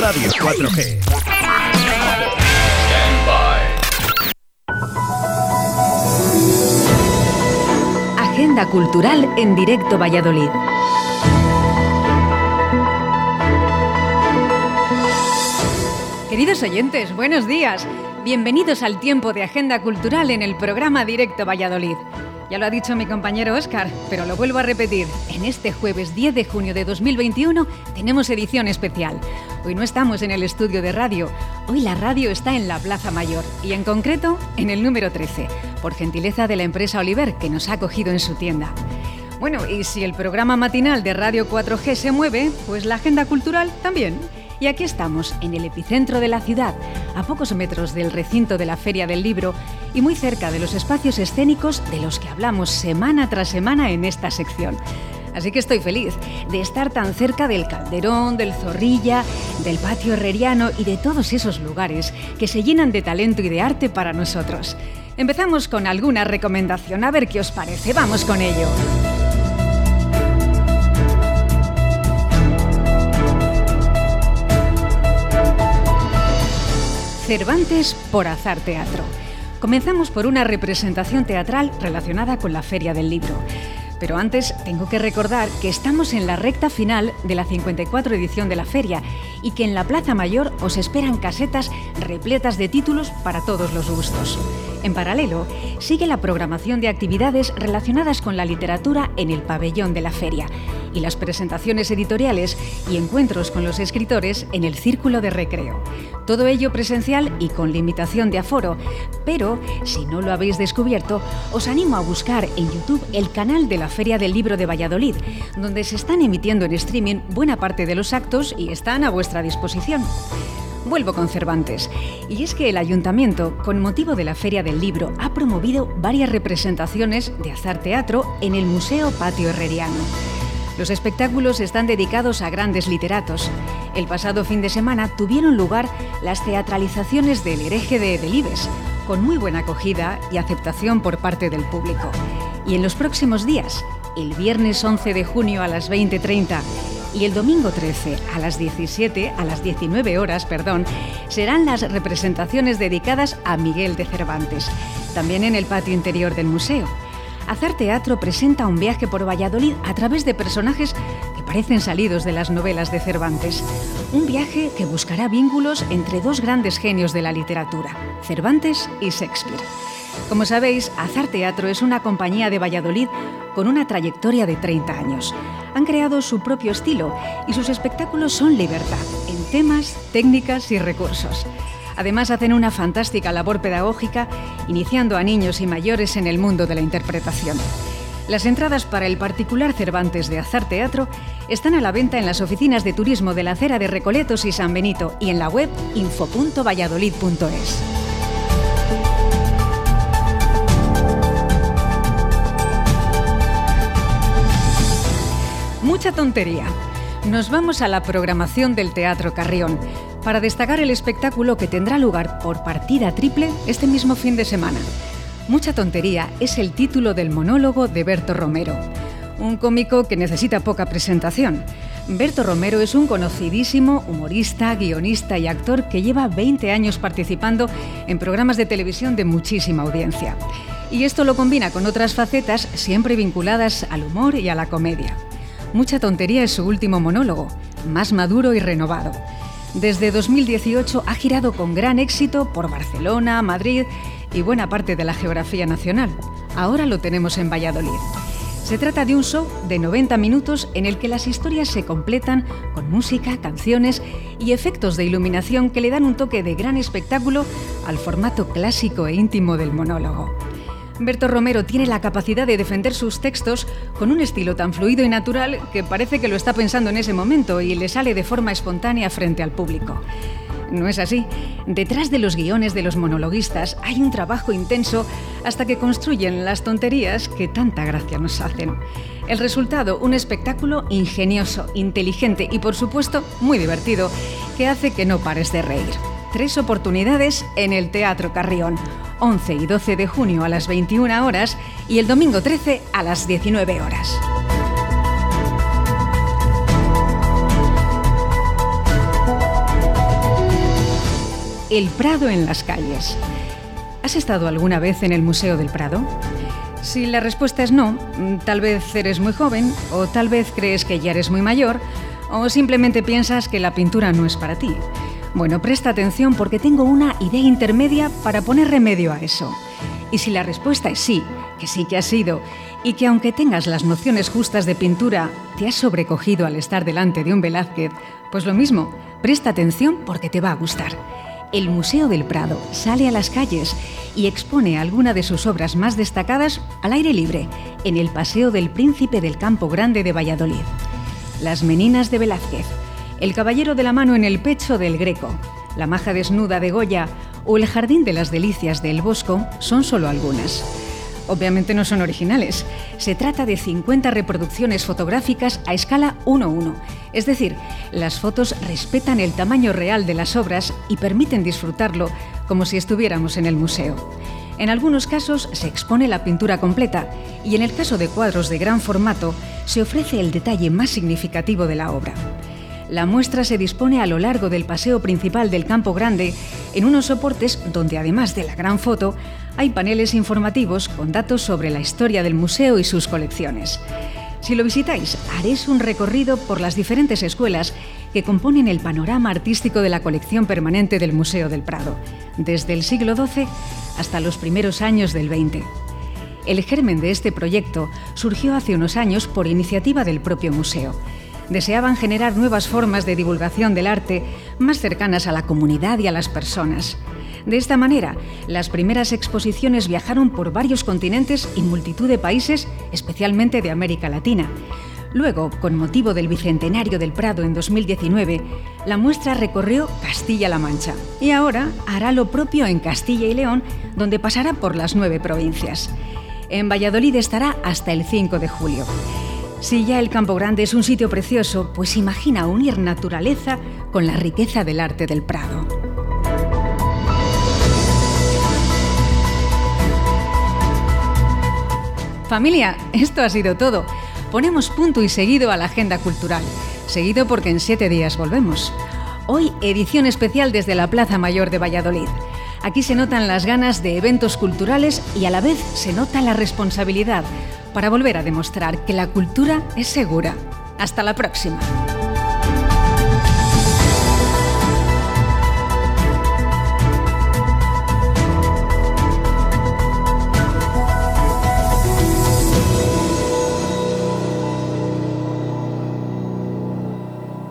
Radio 4G. Agenda Cultural en directo Valladolid. Queridos oyentes, buenos días. Bienvenidos al tiempo de Agenda Cultural en el programa Directo Valladolid. Ya lo ha dicho mi compañero Oscar, pero lo vuelvo a repetir. En este jueves 10 de junio de 2021 tenemos edición especial. Hoy no estamos en el estudio de radio, hoy la radio está en la Plaza Mayor y en concreto en el número 13, por gentileza de la empresa Oliver que nos ha acogido en su tienda. Bueno, y si el programa matinal de Radio 4G se mueve, pues la agenda cultural también. Y aquí estamos, en el epicentro de la ciudad, a pocos metros del recinto de la Feria del Libro y muy cerca de los espacios escénicos de los que hablamos semana tras semana en esta sección. Así que estoy feliz de estar tan cerca del Calderón, del Zorrilla, del Patio Herreriano y de todos esos lugares que se llenan de talento y de arte para nosotros. Empezamos con alguna recomendación, a ver qué os parece, vamos con ello. Cervantes por Azar Teatro. Comenzamos por una representación teatral relacionada con la Feria del Libro. Pero antes tengo que recordar que estamos en la recta final de la 54 edición de la feria y que en la Plaza Mayor os esperan casetas repletas de títulos para todos los gustos. En paralelo, sigue la programación de actividades relacionadas con la literatura en el pabellón de la feria y las presentaciones editoriales y encuentros con los escritores en el círculo de recreo. Todo ello presencial y con limitación de aforo, pero si no lo habéis descubierto, os animo a buscar en YouTube el canal de la Feria del Libro de Valladolid, donde se están emitiendo en streaming buena parte de los actos y están a vuestra disposición. Vuelvo con Cervantes. Y es que el ayuntamiento, con motivo de la Feria del Libro, ha promovido varias representaciones de Azar Teatro en el Museo Patio Herreriano. Los espectáculos están dedicados a grandes literatos. El pasado fin de semana tuvieron lugar las teatralizaciones del hereje de Delibes, con muy buena acogida y aceptación por parte del público. Y en los próximos días, el viernes 11 de junio a las 20.30 y el domingo 13 a las 17 a las 19 horas, perdón, serán las representaciones dedicadas a Miguel de Cervantes, también en el patio interior del museo. Hacer teatro presenta un viaje por Valladolid a través de personajes que parecen salidos de las novelas de Cervantes. Un viaje que buscará vínculos entre dos grandes genios de la literatura, Cervantes y Shakespeare. Como sabéis, Azar Teatro es una compañía de Valladolid con una trayectoria de 30 años. Han creado su propio estilo y sus espectáculos son libertad en temas, técnicas y recursos. Además hacen una fantástica labor pedagógica iniciando a niños y mayores en el mundo de la interpretación. Las entradas para el particular Cervantes de Azar Teatro están a la venta en las oficinas de turismo de la acera de Recoletos y San Benito y en la web info.valladolid.es. Mucha tontería. Nos vamos a la programación del Teatro Carrión para destacar el espectáculo que tendrá lugar por partida triple este mismo fin de semana. Mucha tontería es el título del monólogo de Berto Romero, un cómico que necesita poca presentación. Berto Romero es un conocidísimo humorista, guionista y actor que lleva 20 años participando en programas de televisión de muchísima audiencia. Y esto lo combina con otras facetas siempre vinculadas al humor y a la comedia. Mucha tontería es su último monólogo, más maduro y renovado. Desde 2018 ha girado con gran éxito por Barcelona, Madrid y buena parte de la geografía nacional. Ahora lo tenemos en Valladolid. Se trata de un show de 90 minutos en el que las historias se completan con música, canciones y efectos de iluminación que le dan un toque de gran espectáculo al formato clásico e íntimo del monólogo. Berto Romero tiene la capacidad de defender sus textos con un estilo tan fluido y natural que parece que lo está pensando en ese momento y le sale de forma espontánea frente al público. No es así. Detrás de los guiones de los monologuistas hay un trabajo intenso hasta que construyen las tonterías que tanta gracia nos hacen. El resultado, un espectáculo ingenioso, inteligente y por supuesto muy divertido, que hace que no pares de reír tres oportunidades en el Teatro Carrión. 11 y 12 de junio a las 21 horas y el domingo 13 a las 19 horas. El Prado en las calles. ¿Has estado alguna vez en el Museo del Prado? Si la respuesta es no, tal vez eres muy joven o tal vez crees que ya eres muy mayor o simplemente piensas que la pintura no es para ti. Bueno, presta atención porque tengo una idea intermedia para poner remedio a eso. Y si la respuesta es sí, que sí que has sido, y que aunque tengas las nociones justas de pintura, te has sobrecogido al estar delante de un Velázquez, pues lo mismo, presta atención porque te va a gustar. El Museo del Prado sale a las calles y expone alguna de sus obras más destacadas al aire libre, en el Paseo del Príncipe del Campo Grande de Valladolid. Las Meninas de Velázquez, El Caballero de la Mano en el Pecho del Greco, La Maja Desnuda de Goya o El Jardín de las Delicias de El Bosco son solo algunas obviamente no son originales. Se trata de 50 reproducciones fotográficas a escala 1-1, es decir, las fotos respetan el tamaño real de las obras y permiten disfrutarlo como si estuviéramos en el museo. En algunos casos se expone la pintura completa y en el caso de cuadros de gran formato se ofrece el detalle más significativo de la obra. La muestra se dispone a lo largo del paseo principal del Campo Grande en unos soportes donde además de la gran foto hay paneles informativos con datos sobre la historia del museo y sus colecciones. Si lo visitáis, haréis un recorrido por las diferentes escuelas que componen el panorama artístico de la colección permanente del Museo del Prado, desde el siglo XII hasta los primeros años del XX. El germen de este proyecto surgió hace unos años por iniciativa del propio museo deseaban generar nuevas formas de divulgación del arte más cercanas a la comunidad y a las personas. De esta manera, las primeras exposiciones viajaron por varios continentes y multitud de países, especialmente de América Latina. Luego, con motivo del Bicentenario del Prado en 2019, la muestra recorrió Castilla-La Mancha y ahora hará lo propio en Castilla y León, donde pasará por las nueve provincias. En Valladolid estará hasta el 5 de julio. Si ya el Campo Grande es un sitio precioso, pues imagina unir naturaleza con la riqueza del arte del Prado. Familia, esto ha sido todo. Ponemos punto y seguido a la agenda cultural. Seguido porque en siete días volvemos. Hoy edición especial desde la Plaza Mayor de Valladolid. Aquí se notan las ganas de eventos culturales y a la vez se nota la responsabilidad para volver a demostrar que la cultura es segura. Hasta la próxima.